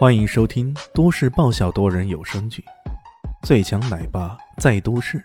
欢迎收听都市爆笑多人有声剧《最强奶爸在都市》，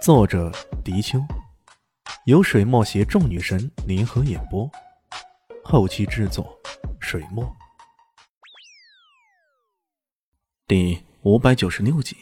作者：迪秋，由水墨携众女神联合演播，后期制作：水墨。第五百九十六集，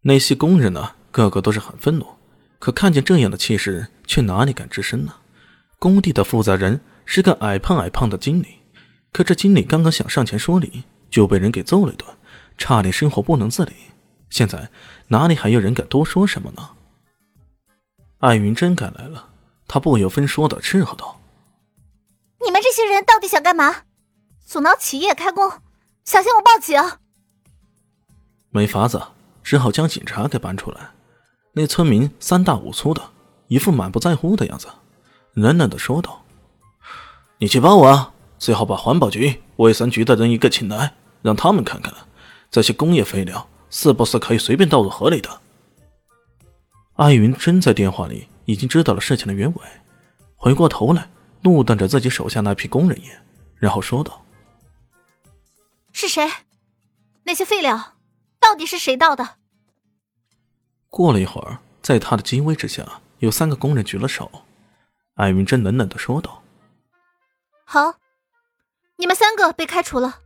那些工人呢，个个都是很愤怒，可看见这样的气势，却哪里敢吱声呢？工地的负责人是个矮胖矮胖的经理。可这经理刚刚想上前说理，就被人给揍了一顿，差点生活不能自理。现在哪里还有人敢多说什么呢？艾云真赶来了，他不由分说的斥喝道：“你们这些人到底想干嘛？阻挠企业开工，小心我报警！”没法子，只好将警察给搬出来。那村民三大五粗的，一副满不在乎的样子，冷冷的说道：“你去帮我啊！”最好把环保局、卫生局的人一个请来，让他们看看这些工业废料是不是可以随便倒入河里的。艾云真在电话里已经知道了事情的原委，回过头来怒瞪着自己手下那批工人一眼，然后说道：“是谁？那些废料到底是谁倒的？”过了一会儿，在他的激威之下，有三个工人举了手。艾云真冷冷的说道：“好。”你们三个被开除了，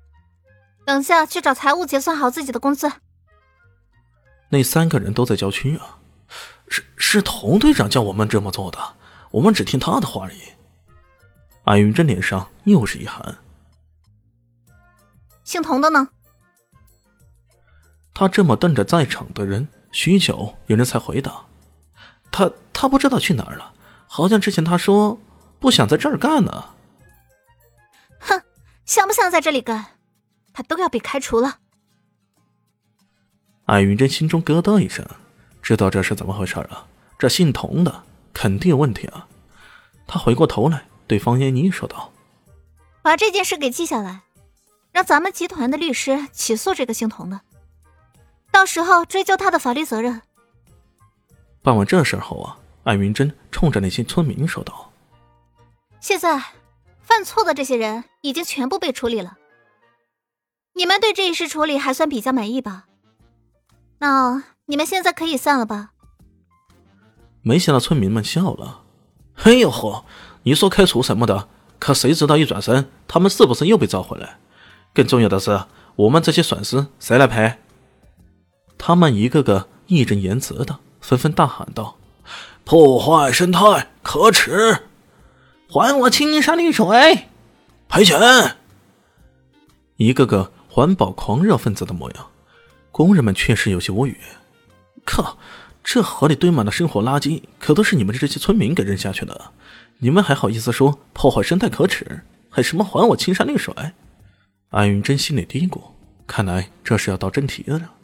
等下去找财务结算好自己的工资。那三个人都在郊区啊，是是童队长叫我们这么做的，我们只听他的话而已。安云真脸上又是一寒。姓童的呢？他这么瞪着在场的人，许久有人才回答：“他他不知道去哪儿了，好像之前他说不想在这儿干呢。”想不想在这里干，他都要被开除了。艾云珍心中咯噔一声，知道这是怎么回事了。这姓童的肯定有问题啊！他回过头来对方艳妮说道：“把这件事给记下来，让咱们集团的律师起诉这个姓童的，到时候追究他的法律责任。”办完这事后啊，艾云珍冲着那些村民说道：“现在。”犯错的这些人已经全部被处理了。你们对这一事处理还算比较满意吧？那你们现在可以散了吧？没想到村民们笑了。哎呦呵，你说开除什么的，可谁知道一转身，他们是不是又被召回来？更重要的是，我们这些损失谁来赔？他们一个个义正言辞的，纷纷大喊道：“破坏生态，可耻！”还我青山绿水，赔钱！一个个环保狂热分子的模样，工人们确实有些无语。靠，这河里堆满了生活垃圾，可都是你们这些村民给扔下去的，你们还好意思说破坏生态可耻？还什么还我青山绿水？安云真心里嘀咕，看来这是要到真题了。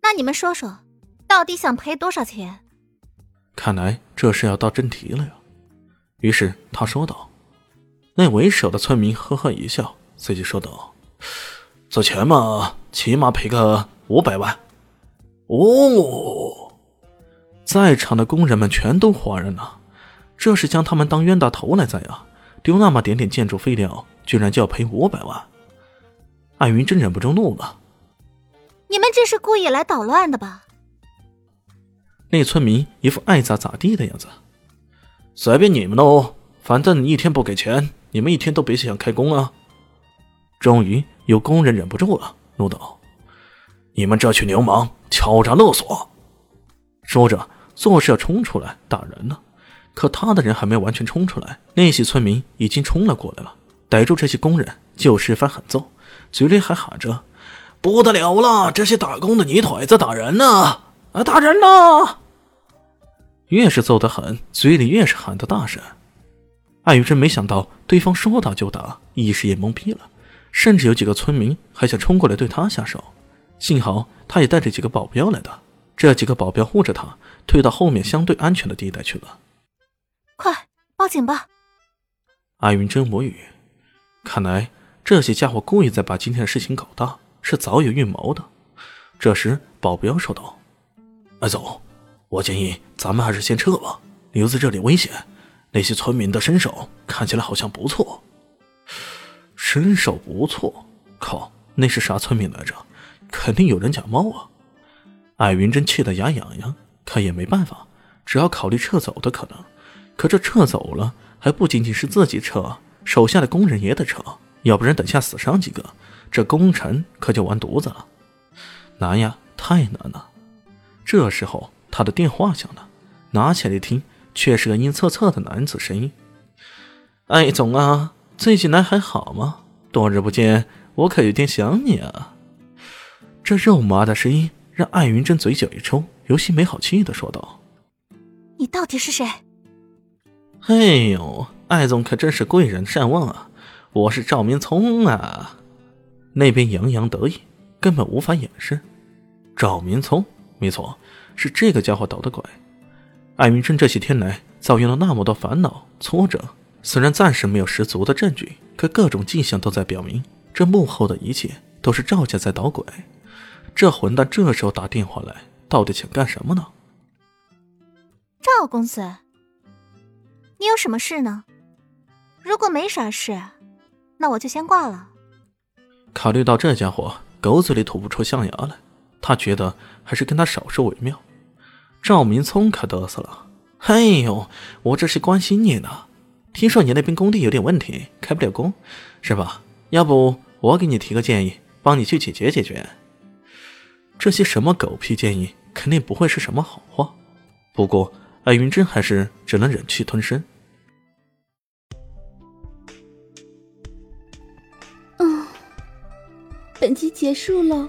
那你们说说，到底想赔多少钱？看来这是要到真题了呀。于是他说道：“那为首的村民呵呵一笑，随即说道：‘这钱嘛，起码赔个五百万。’哦，在场的工人们全都哗然了，这是将他们当冤大头来宰啊！丢那么点点建筑废料，居然就要赔五百万！艾云真忍不住怒了：‘你们这是故意来捣乱的吧？’那村民一副爱咋咋地的样子。”随便你们喽，反正你一天不给钱，你们一天都别想开工啊！终于有工人忍不住了，怒道：“你们这群流氓，敲诈勒索！”说着，做事要冲出来打人呢。可他的人还没完全冲出来，那些村民已经冲了过来了，逮住这些工人就是一番狠揍，嘴里还喊着：“不得了了，这些打工的泥腿子打人呢！啊，打人呢！”越是揍得狠，嘴里越是喊得大声。艾雨真没想到对方说打就打，一时也懵逼了，甚至有几个村民还想冲过来对他下手。幸好他也带着几个保镖来的，这几个保镖护着他，退到后面相对安全的地带去了。快报警吧！艾云真无语，看来这些家伙故意在把今天的事情搞大，是早有预谋的。这时，保镖说道：“艾总。”我建议咱们还是先撤吧，留在这里危险。那些村民的身手看起来好像不错，身手不错，靠那是啥村民来着？肯定有人假冒啊！艾云真气得牙痒痒，可也没办法，只要考虑撤走的可能。可这撤走了，还不仅仅是自己撤，手下的工人也得撤，要不然等下死伤几个，这工程可就完犊子了。难呀，太难了！这时候他的电话响了，拿起来一听，却是个阴恻恻的男子声音：“艾总啊，最近来还好吗？多日不见，我可有点想你啊。”这肉麻的声音让艾云珍嘴角一抽，有些没好气的说道：“你到底是谁？”哎呦，艾总可真是贵人善忘啊！我是赵明聪啊！那边洋洋得意，根本无法掩饰。赵明聪，没错，是这个家伙捣的鬼。艾云珍这些天来遭遇了那么多烦恼挫折，虽然暂时没有十足的证据，可各种迹象都在表明，这幕后的一切都是赵家在捣鬼。这混蛋这时候打电话来，到底想干什么呢？赵公子。你有什么事呢？如果没啥事，那我就先挂了。考虑到这家伙狗嘴里吐不出象牙来，他觉得还是跟他少说为妙。赵明聪可嘚瑟了：“哎呦，我这是关心你呢。听说你那边工地有点问题，开不了工，是吧？要不我给你提个建议，帮你去解决解决。这些什么狗屁建议，肯定不会是什么好话。不过艾云珍还是只能忍气吞声。”嗯本集结束喽，